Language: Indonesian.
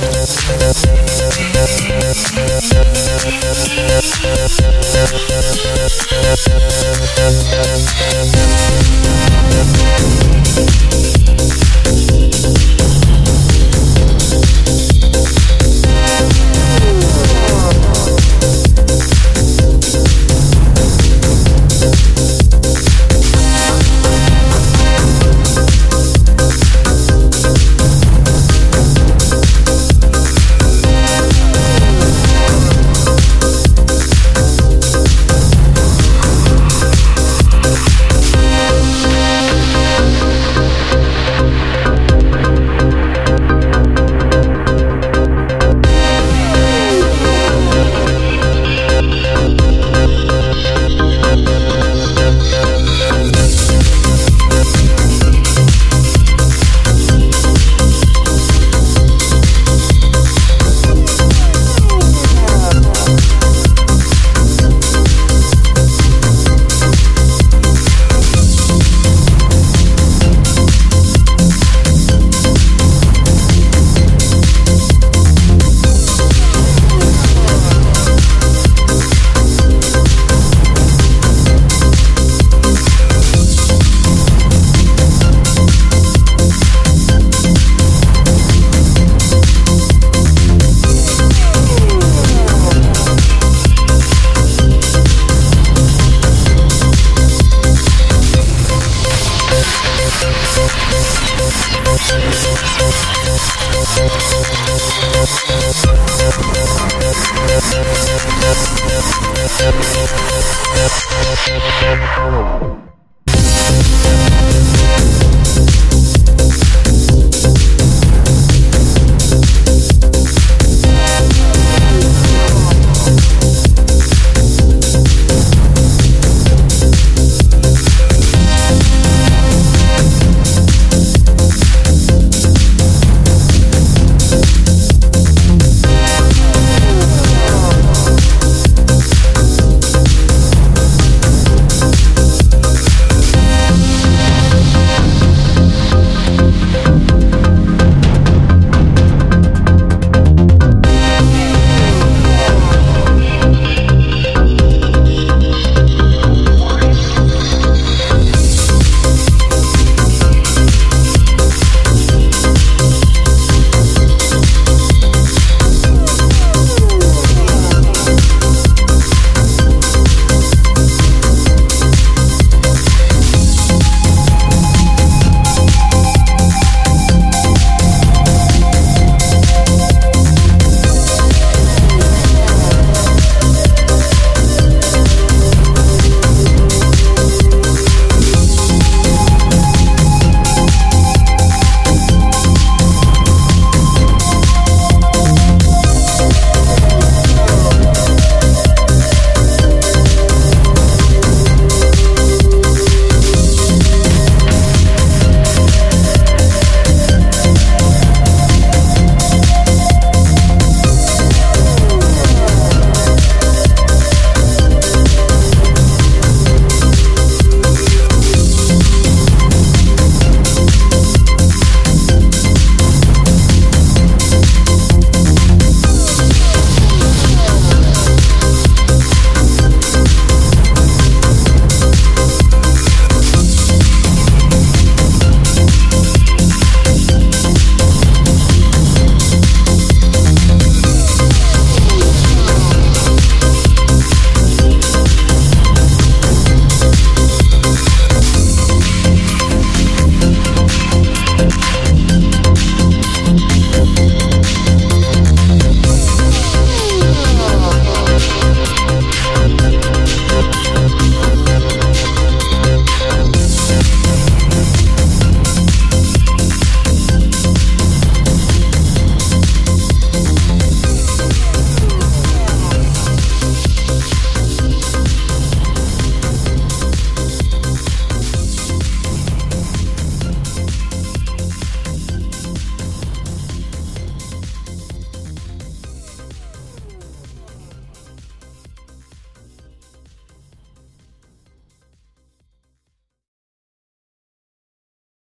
We'll be. Thank you.